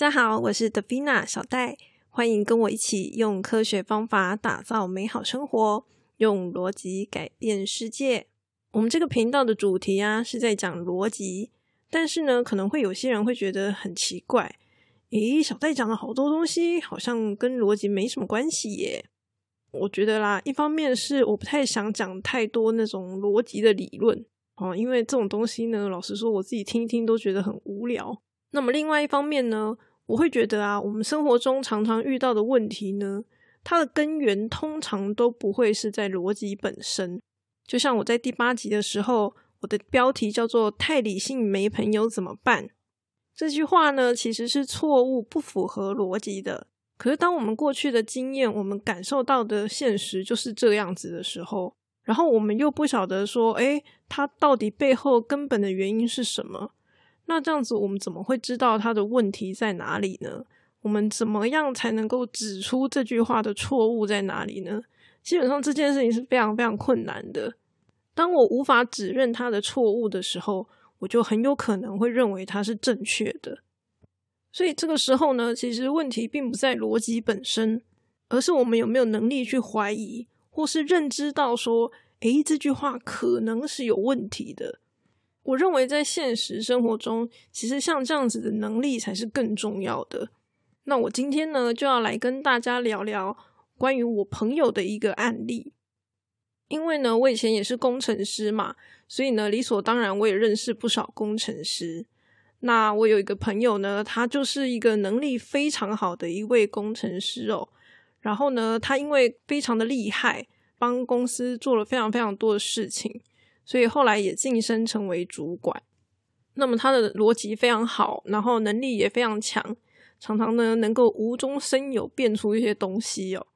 大家好，我是德 n 娜小戴，欢迎跟我一起用科学方法打造美好生活，用逻辑改变世界。我们这个频道的主题啊，是在讲逻辑，但是呢，可能会有些人会觉得很奇怪，咦，小戴讲了好多东西，好像跟逻辑没什么关系耶。我觉得啦，一方面是我不太想讲太多那种逻辑的理论哦，因为这种东西呢，老实说，我自己听一听都觉得很无聊。那么另外一方面呢，我会觉得啊，我们生活中常常遇到的问题呢，它的根源通常都不会是在逻辑本身。就像我在第八集的时候，我的标题叫做“太理性没朋友怎么办”这句话呢，其实是错误、不符合逻辑的。可是当我们过去的经验，我们感受到的现实就是这样子的时候，然后我们又不晓得说，诶，它到底背后根本的原因是什么？那这样子，我们怎么会知道他的问题在哪里呢？我们怎么样才能够指出这句话的错误在哪里呢？基本上这件事情是非常非常困难的。当我无法指认他的错误的时候，我就很有可能会认为他是正确的。所以这个时候呢，其实问题并不在逻辑本身，而是我们有没有能力去怀疑，或是认知到说，诶，这句话可能是有问题的。我认为在现实生活中，其实像这样子的能力才是更重要的。那我今天呢，就要来跟大家聊聊关于我朋友的一个案例。因为呢，我以前也是工程师嘛，所以呢，理所当然我也认识不少工程师。那我有一个朋友呢，他就是一个能力非常好的一位工程师哦。然后呢，他因为非常的厉害，帮公司做了非常非常多的事情。所以后来也晋升成为主管。那么他的逻辑非常好，然后能力也非常强，常常呢能够无中生有变出一些东西哦。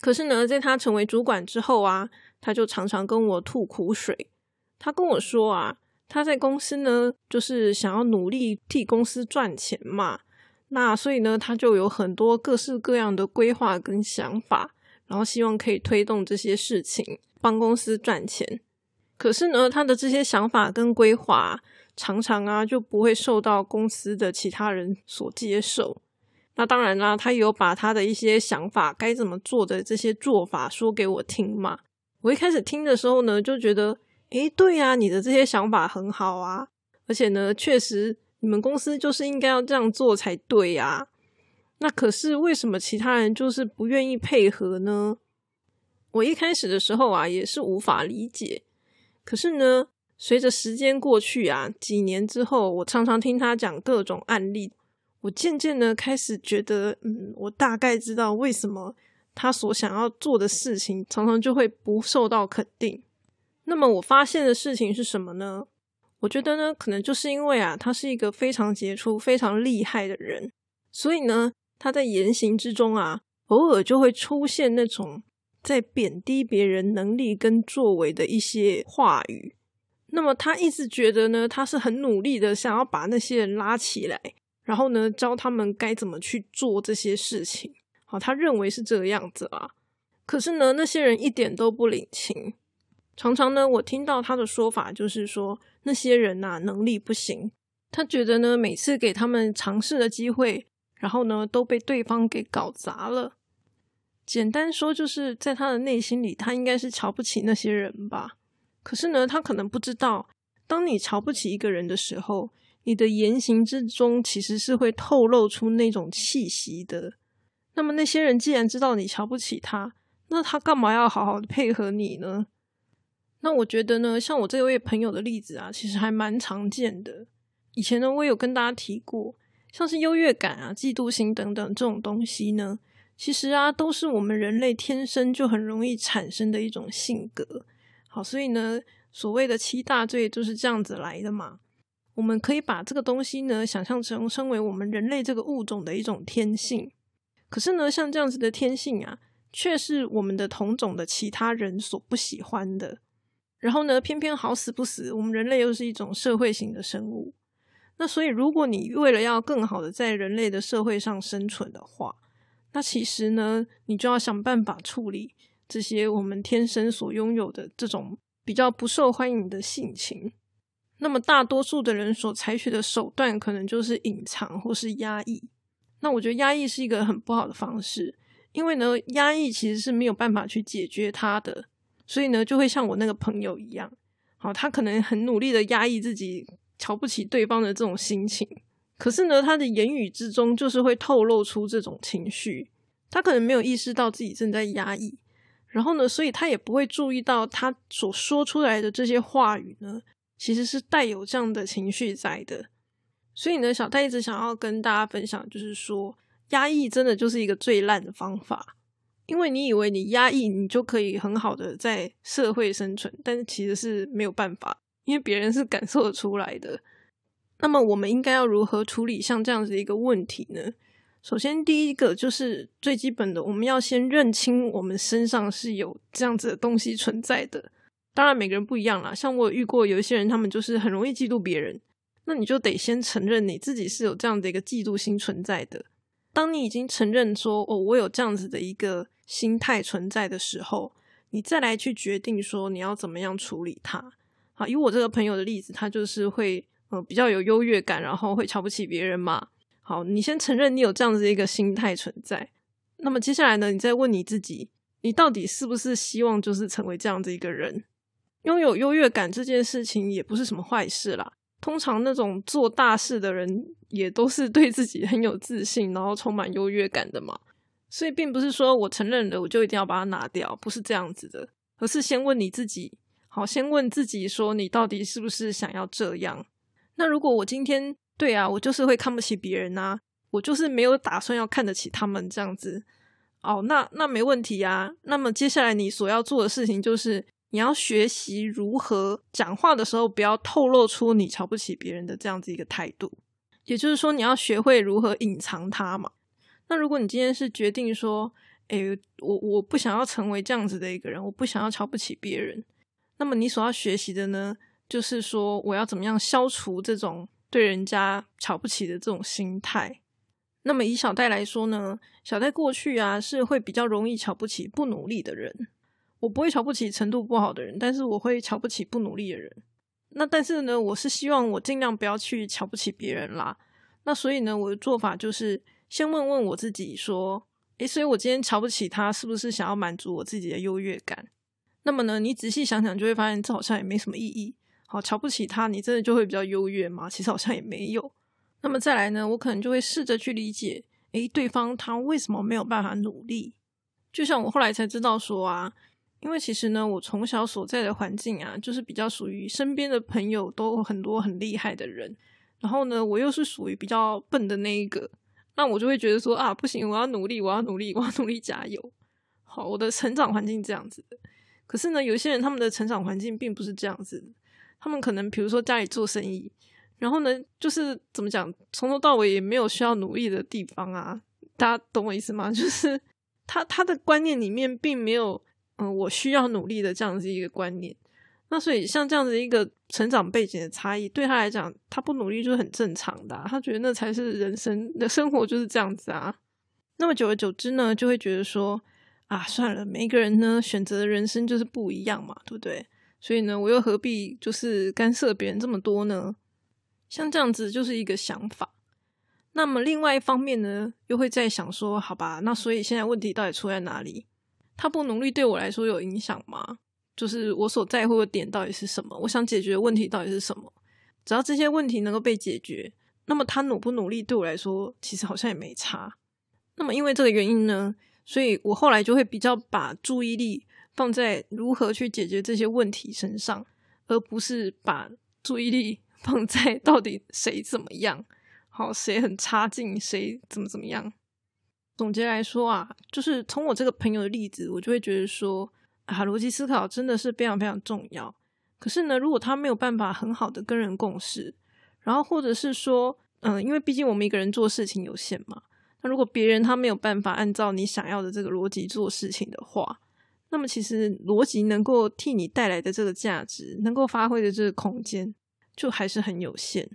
可是呢，在他成为主管之后啊，他就常常跟我吐苦水。他跟我说啊，他在公司呢就是想要努力替公司赚钱嘛。那所以呢，他就有很多各式各样的规划跟想法，然后希望可以推动这些事情，帮公司赚钱。可是呢，他的这些想法跟规划常常啊就不会受到公司的其他人所接受。那当然啦，他有把他的一些想法该怎么做的这些做法说给我听嘛。我一开始听的时候呢，就觉得，诶，对呀，你的这些想法很好啊，而且呢，确实你们公司就是应该要这样做才对呀。那可是为什么其他人就是不愿意配合呢？我一开始的时候啊，也是无法理解。可是呢，随着时间过去啊，几年之后，我常常听他讲各种案例，我渐渐的开始觉得，嗯，我大概知道为什么他所想要做的事情常常就会不受到肯定。那么我发现的事情是什么呢？我觉得呢，可能就是因为啊，他是一个非常杰出、非常厉害的人，所以呢，他在言行之中啊，偶尔就会出现那种。在贬低别人能力跟作为的一些话语，那么他一直觉得呢，他是很努力的，想要把那些人拉起来，然后呢，教他们该怎么去做这些事情。好，他认为是这个样子啊。可是呢，那些人一点都不领情。常常呢，我听到他的说法就是说，那些人呐，能力不行。他觉得呢，每次给他们尝试的机会，然后呢，都被对方给搞砸了。简单说，就是在他的内心里，他应该是瞧不起那些人吧。可是呢，他可能不知道，当你瞧不起一个人的时候，你的言行之中其实是会透露出那种气息的。那么那些人既然知道你瞧不起他，那他干嘛要好好的配合你呢？那我觉得呢，像我这位朋友的例子啊，其实还蛮常见的。以前呢，我有跟大家提过，像是优越感啊、嫉妒心等等这种东西呢。其实啊，都是我们人类天生就很容易产生的一种性格。好，所以呢，所谓的七大罪就是这样子来的嘛。我们可以把这个东西呢，想象成身为我们人类这个物种的一种天性。可是呢，像这样子的天性啊，却是我们的同种的其他人所不喜欢的。然后呢，偏偏好死不死，我们人类又是一种社会型的生物。那所以，如果你为了要更好的在人类的社会上生存的话，那其实呢，你就要想办法处理这些我们天生所拥有的这种比较不受欢迎的性情。那么大多数的人所采取的手段，可能就是隐藏或是压抑。那我觉得压抑是一个很不好的方式，因为呢，压抑其实是没有办法去解决它的，所以呢，就会像我那个朋友一样，好，他可能很努力的压抑自己瞧不起对方的这种心情，可是呢，他的言语之中就是会透露出这种情绪，他可能没有意识到自己正在压抑，然后呢，所以他也不会注意到他所说出来的这些话语呢，其实是带有这样的情绪在的。所以呢，小戴一直想要跟大家分享，就是说，压抑真的就是一个最烂的方法。因为你以为你压抑，你就可以很好的在社会生存，但是其实是没有办法，因为别人是感受得出来的。那么，我们应该要如何处理像这样子的一个问题呢？首先，第一个就是最基本的，我们要先认清我们身上是有这样子的东西存在的。当然，每个人不一样啦。像我遇过有一些人，他们就是很容易嫉妒别人。那你就得先承认你自己是有这样的一个嫉妒心存在的。当你已经承认说哦，我有这样子的一个心态存在的时候，你再来去决定说你要怎么样处理它。好，以我这个朋友的例子，他就是会呃比较有优越感，然后会瞧不起别人嘛。好，你先承认你有这样子一个心态存在。那么接下来呢，你再问你自己，你到底是不是希望就是成为这样子一个人？拥有优越感这件事情也不是什么坏事啦。通常那种做大事的人，也都是对自己很有自信，然后充满优越感的嘛。所以，并不是说我承认了，我就一定要把它拿掉，不是这样子的。而是先问你自己，好，先问自己说，你到底是不是想要这样？那如果我今天对啊，我就是会看不起别人呐，我就是没有打算要看得起他们这样子。哦，那那没问题啊。那么接下来你所要做的事情就是。你要学习如何讲话的时候，不要透露出你瞧不起别人的这样子一个态度。也就是说，你要学会如何隐藏它嘛。那如果你今天是决定说，诶，我我不想要成为这样子的一个人，我不想要瞧不起别人，那么你所要学习的呢，就是说我要怎么样消除这种对人家瞧不起的这种心态。那么以小戴来说呢，小戴过去啊是会比较容易瞧不起不努力的人。我不会瞧不起程度不好的人，但是我会瞧不起不努力的人。那但是呢，我是希望我尽量不要去瞧不起别人啦。那所以呢，我的做法就是先问问我自己说：诶，所以我今天瞧不起他，是不是想要满足我自己的优越感？那么呢，你仔细想想，就会发现这好像也没什么意义。好，瞧不起他，你真的就会比较优越吗？其实好像也没有。那么再来呢，我可能就会试着去理解：诶，对方他为什么没有办法努力？就像我后来才知道说啊。因为其实呢，我从小所在的环境啊，就是比较属于身边的朋友都很多很厉害的人，然后呢，我又是属于比较笨的那一个，那我就会觉得说啊，不行，我要努力，我要努力，我要努力加油。好，我的成长环境这样子的。可是呢，有些人他们的成长环境并不是这样子，他们可能比如说家里做生意，然后呢，就是怎么讲，从头到尾也没有需要努力的地方啊。大家懂我意思吗？就是他他的观念里面并没有。嗯，我需要努力的这样子一个观念，那所以像这样子一个成长背景的差异，对他来讲，他不努力就是很正常的，他觉得那才是人生的生活就是这样子啊。那么久而久之呢，就会觉得说啊，算了，每一个人呢选择的人生就是不一样嘛，对不对？所以呢，我又何必就是干涉别人这么多呢？像这样子就是一个想法。那么另外一方面呢，又会在想说，好吧，那所以现在问题到底出在哪里？他不努力对我来说有影响吗？就是我所在乎的点到底是什么？我想解决的问题到底是什么？只要这些问题能够被解决，那么他努不努力对我来说其实好像也没差。那么因为这个原因呢，所以我后来就会比较把注意力放在如何去解决这些问题身上，而不是把注意力 放在到底谁怎么样，好谁很差劲，谁怎么怎么样。总结来说啊，就是从我这个朋友的例子，我就会觉得说啊，逻辑思考真的是非常非常重要。可是呢，如果他没有办法很好的跟人共事，然后或者是说，嗯，因为毕竟我们一个人做事情有限嘛，那如果别人他没有办法按照你想要的这个逻辑做事情的话，那么其实逻辑能够替你带来的这个价值，能够发挥的这个空间，就还是很有限。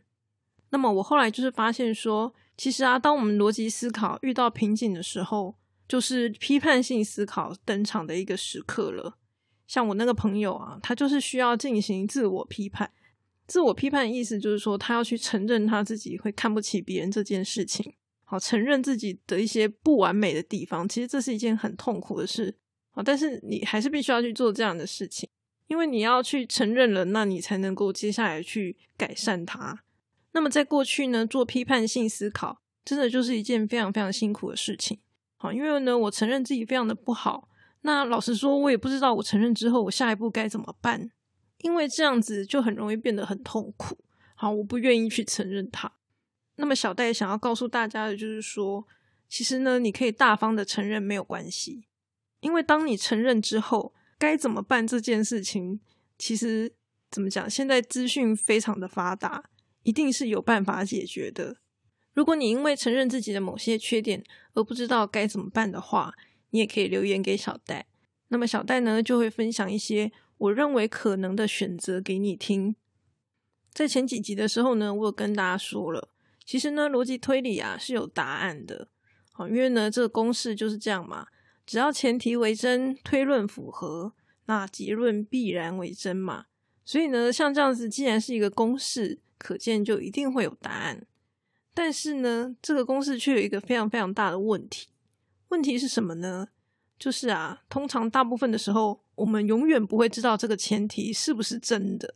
那么我后来就是发现说。其实啊，当我们逻辑思考遇到瓶颈的时候，就是批判性思考登场的一个时刻了。像我那个朋友啊，他就是需要进行自我批判。自我批判的意思就是说，他要去承认他自己会看不起别人这件事情。好承认自己的一些不完美的地方，其实这是一件很痛苦的事。啊，但是你还是必须要去做这样的事情，因为你要去承认了，那你才能够接下来去改善它。那么在过去呢，做批判性思考，真的就是一件非常非常辛苦的事情。好，因为呢，我承认自己非常的不好。那老实说，我也不知道我承认之后，我下一步该怎么办，因为这样子就很容易变得很痛苦。好，我不愿意去承认它。那么小戴想要告诉大家的就是说，其实呢，你可以大方的承认没有关系，因为当你承认之后，该怎么办这件事情，其实怎么讲，现在资讯非常的发达，一定是有办法解决的。如果你因为承认自己的某些缺点而不知道该怎么办的话，你也可以留言给小戴，那么小戴呢就会分享一些我认为可能的选择给你听。在前几集的时候呢，我有跟大家说了。其实呢，逻辑推理啊是有答案的，好，因为呢这个公式就是这样嘛，只要前提为真，推论符合，那结论必然为真嘛。所以呢，像这样子，既然是一个公式，可见就一定会有答案。但是呢，这个公式却有一个非常非常大的问题，问题是什么呢？就是啊，通常大部分的时候，我们永远不会知道这个前提是不是真的。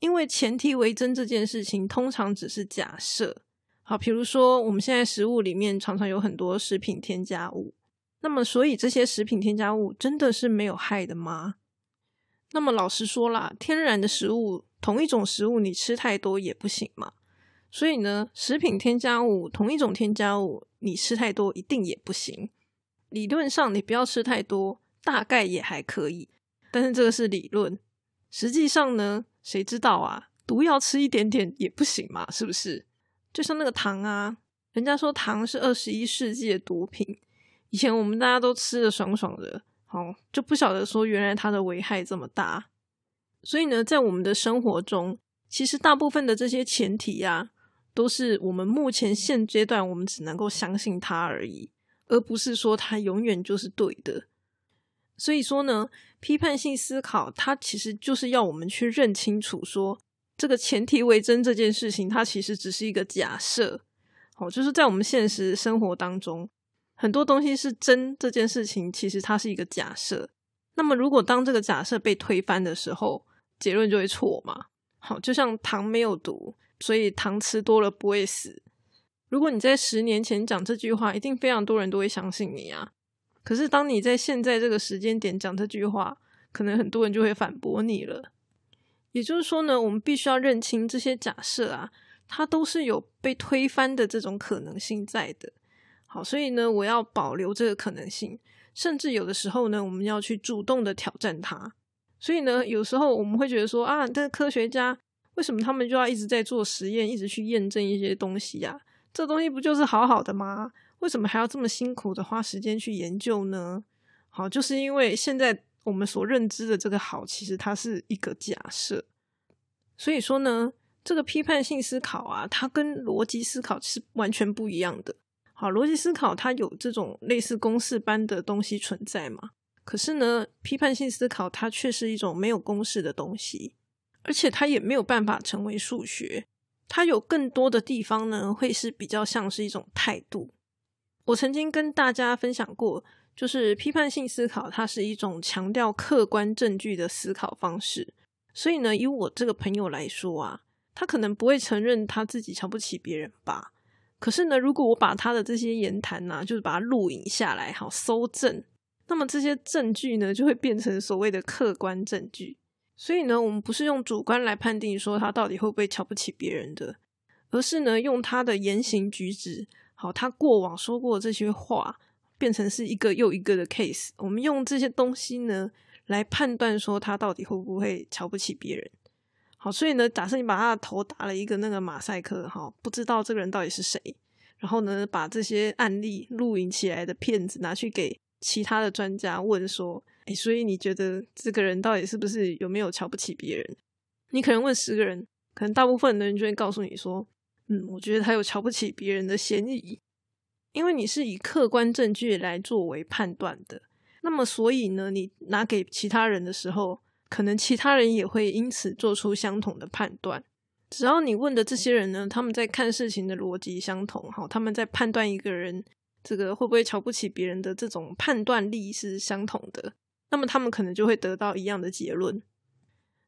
因为前提为真这件事情，通常只是假设。好，比如说我们现在食物里面常常有很多食品添加物，那么所以这些食品添加物真的是没有害的吗？那么老实说啦，天然的食物，同一种食物你吃太多也不行嘛。所以呢，食品添加物，同一种添加物你吃太多一定也不行。理论上你不要吃太多，大概也还可以，但是这个是理论，实际上呢？谁知道啊？毒药吃一点点也不行嘛，是不是？就像那个糖啊，人家说糖是二十一世纪的毒品，以前我们大家都吃的爽爽的，好就不晓得说原来它的危害这么大。所以呢，在我们的生活中，其实大部分的这些前提啊，都是我们目前现阶段我们只能够相信它而已，而不是说它永远就是对的。所以说呢，批判性思考它其实就是要我们去认清楚，说这个前提为真这件事情，它其实只是一个假设。好，就是在我们现实生活当中，很多东西是真这件事情，其实它是一个假设。那么，如果当这个假设被推翻的时候，结论就会错嘛。好，就像糖没有毒，所以糖吃多了不会死。如果你在十年前讲这句话，一定非常多人都会相信你啊。可是，当你在现在这个时间点讲这句话，可能很多人就会反驳你了。也就是说呢，我们必须要认清这些假设啊，它都是有被推翻的这种可能性在的。好，所以呢，我要保留这个可能性，甚至有的时候呢，我们要去主动的挑战它。所以呢，有时候我们会觉得说啊，这科学家为什么他们就要一直在做实验，一直去验证一些东西呀？这东西不就是好好的吗？为什么还要这么辛苦的花时间去研究呢？好，就是因为现在我们所认知的这个好，其实它是一个假设。所以说呢，这个批判性思考啊，它跟逻辑思考是完全不一样的。好，逻辑思考它有这种类似公式般的东西存在嘛？可是呢，批判性思考它却是一种没有公式的东西，而且它也没有办法成为数学。它有更多的地方呢，会是比较像是一种态度。我曾经跟大家分享过，就是批判性思考，它是一种强调客观证据的思考方式。所以呢，以我这个朋友来说啊，他可能不会承认他自己瞧不起别人吧。可是呢，如果我把他的这些言谈呢，就是把它录影下来，好搜证，那么这些证据呢，就会变成所谓的客观证据。所以呢，我们不是用主观来判定说他到底会不会瞧不起别人的，而是呢，用他的言行举止。好，他过往说过这些话，变成是一个又一个的 case。我们用这些东西呢，来判断说他到底会不会瞧不起别人。好，所以呢，假设你把他的头打了一个那个马赛克，哈，不知道这个人到底是谁。然后呢，把这些案例录影起来的片子拿去给其他的专家问说，哎，所以你觉得这个人到底是不是有没有瞧不起别人？你可能问十个人，可能大部分的人就会告诉你说。嗯，我觉得他有瞧不起别人的嫌疑，因为你是以客观证据来作为判断的。那么，所以呢，你拿给其他人的时候，可能其他人也会因此做出相同的判断。只要你问的这些人呢，他们在看事情的逻辑相同，哈，他们在判断一个人这个会不会瞧不起别人的这种判断力是相同的，那么他们可能就会得到一样的结论。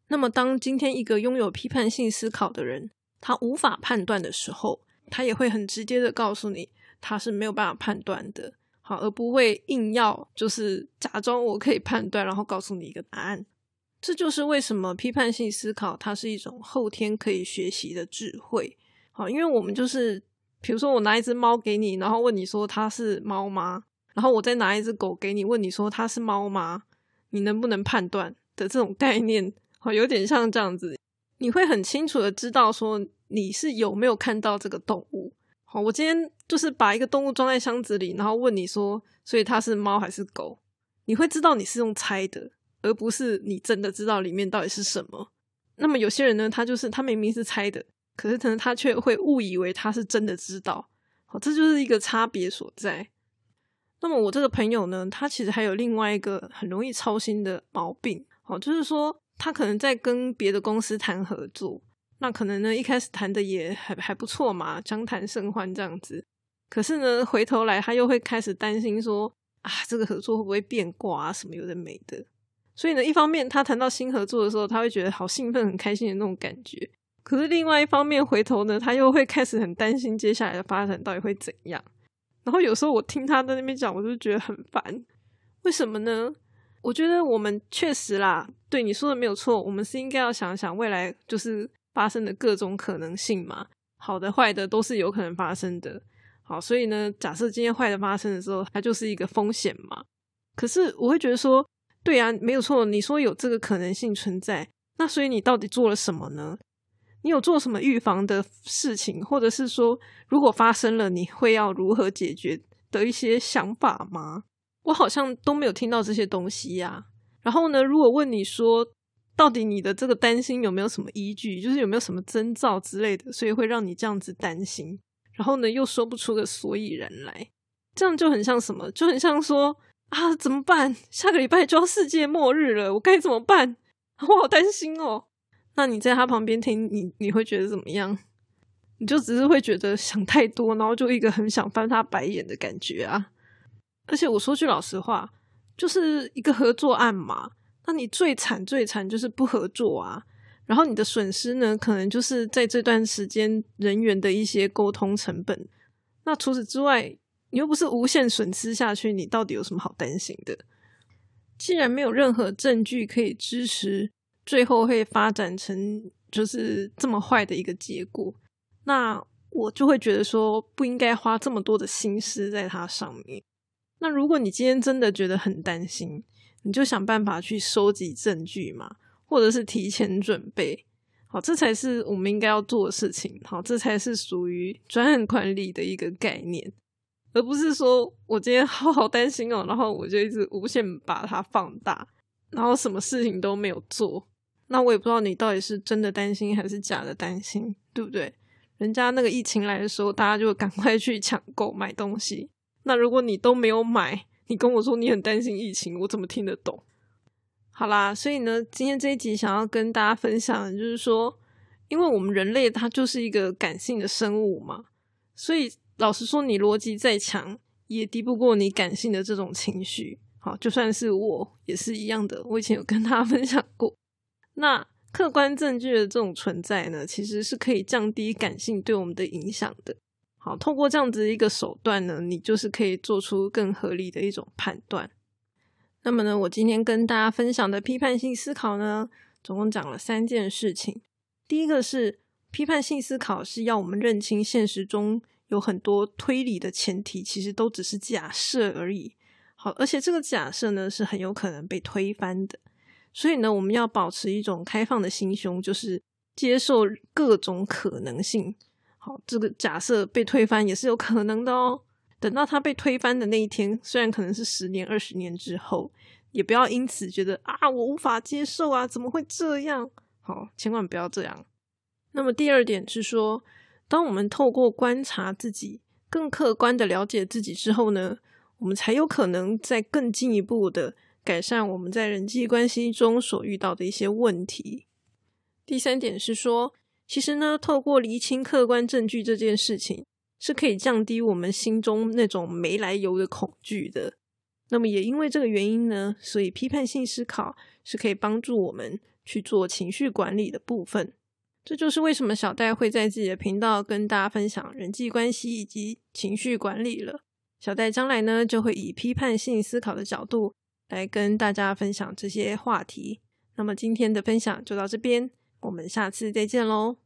那么，当今天一个拥有批判性思考的人，他无法判断的时候，他也会很直接的告诉你，他是没有办法判断的，好，而不会硬要就是假装我可以判断，然后告诉你一个答案。这就是为什么批判性思考它是一种后天可以学习的智慧。好，因为我们就是，比如说我拿一只猫给你，然后问你说它是猫吗？然后我再拿一只狗给你，问你说它是猫吗？你能不能判断的这种概念？好有点像这样子，你会很清楚的知道说你是有没有看到这个动物。好，我今天就是把一个动物装在箱子里，然后问你说，所以它是猫还是狗？你会知道你是用猜的，而不是你真的知道里面到底是什么。那么有些人呢，他就是他明明是猜的，可是可能他却会误以为他是真的知道。好，这就是一个差别所在。那么我这个朋友呢，他其实还有另外一个很容易操心的毛病。好，就是说。他可能在跟别的公司谈合作，那可能呢一开始谈的也还还不错嘛，相谈甚欢这样子。可是呢，回头来他又会开始担心说啊，这个合作会不会变卦啊，什么有的没的。所以呢，一方面他谈到新合作的时候，他会觉得好兴奋、很开心的那种感觉。可是另外一方面，回头呢，他又会开始很担心接下来的发展到底会怎样。然后有时候我听他在那边讲，我就觉得很烦。为什么呢？我觉得我们确实啦，对你说的没有错。我们是应该要想想未来就是发生的各种可能性嘛，好的、坏的都是有可能发生的。好，所以呢，假设今天坏的发生的时候，它就是一个风险嘛。可是我会觉得说，对啊，没有错。你说有这个可能性存在，那所以你到底做了什么呢？你有做什么预防的事情，或者是说，如果发生了，你会要如何解决的一些想法吗？我好像都没有听到这些东西呀。然后呢，如果问你说，到底你的这个担心有没有什么依据，就是有没有什么征兆之类的，所以会让你这样子担心。然后呢，又说不出个所以然来，这样就很像什么？就很像说啊，怎么办？下个礼拜就要世界末日了，我该怎么办？我好担心哦。那你在他旁边听，你你会觉得怎么样？你就只是会觉得想太多，然后就一个很想翻他白眼的感觉啊。而且我说句老实话，就是一个合作案嘛，那你最惨最惨就是不合作啊。然后你的损失呢，可能就是在这段时间人员的一些沟通成本。那除此之外，你又不是无限损失下去，你到底有什么好担心的？既然没有任何证据可以支持最后会发展成就是这么坏的一个结果，那我就会觉得说不应该花这么多的心思在它上面。那如果你今天真的觉得很担心，你就想办法去收集证据嘛，或者是提前准备，好，这才是我们应该要做的事情。好，这才是属于专案管理的一个概念，而不是说我今天好好担心哦，然后我就一直无限把它放大，然后什么事情都没有做。那我也不知道你到底是真的担心还是假的担心，对不对？人家那个疫情来的时候，大家就赶快去抢购买东西。那如果你都没有买，你跟我说你很担心疫情，我怎么听得懂？好啦，所以呢，今天这一集想要跟大家分享的就是说，因为我们人类它就是一个感性的生物嘛，所以老实说，你逻辑再强，也敌不过你感性的这种情绪。好，就算是我也是一样的，我以前有跟大家 分享过。那客观证据的这种存在呢，其实是可以降低感性对我们的影响的。好，透过这样子一个手段呢，你就是可以做出更合理的一种判断。那么呢，我今天跟大家分享的批判性思考呢，总共讲了三件事情。第一个是批判性思考是要我们认清现实中有很多推理的前提，其实都只是假设而已。好，而且这个假设呢是很有可能被推翻的。所以呢，我们要保持一种开放的心胸，就是接受各种可能性。好，这个假设被推翻也是有可能的哦。等到它被推翻的那一天，虽然可能是十年、二十年之后，也不要因此觉得啊，我无法接受啊，怎么会这样？好，千万不要这样。那么第二点是说，当我们透过观察自己，更客观的了解自己之后呢，我们才有可能再更进一步的改善我们在人际关系中所遇到的一些问题。第三点是说。其实呢，透过厘清客观证据这件事情，是可以降低我们心中那种没来由的恐惧的。那么也因为这个原因呢，所以批判性思考是可以帮助我们去做情绪管理的部分。这就是为什么小戴会在自己的频道跟大家分享人际关系以及情绪管理了。小戴将来呢，就会以批判性思考的角度来跟大家分享这些话题。那么今天的分享就到这边，我们下次再见喽。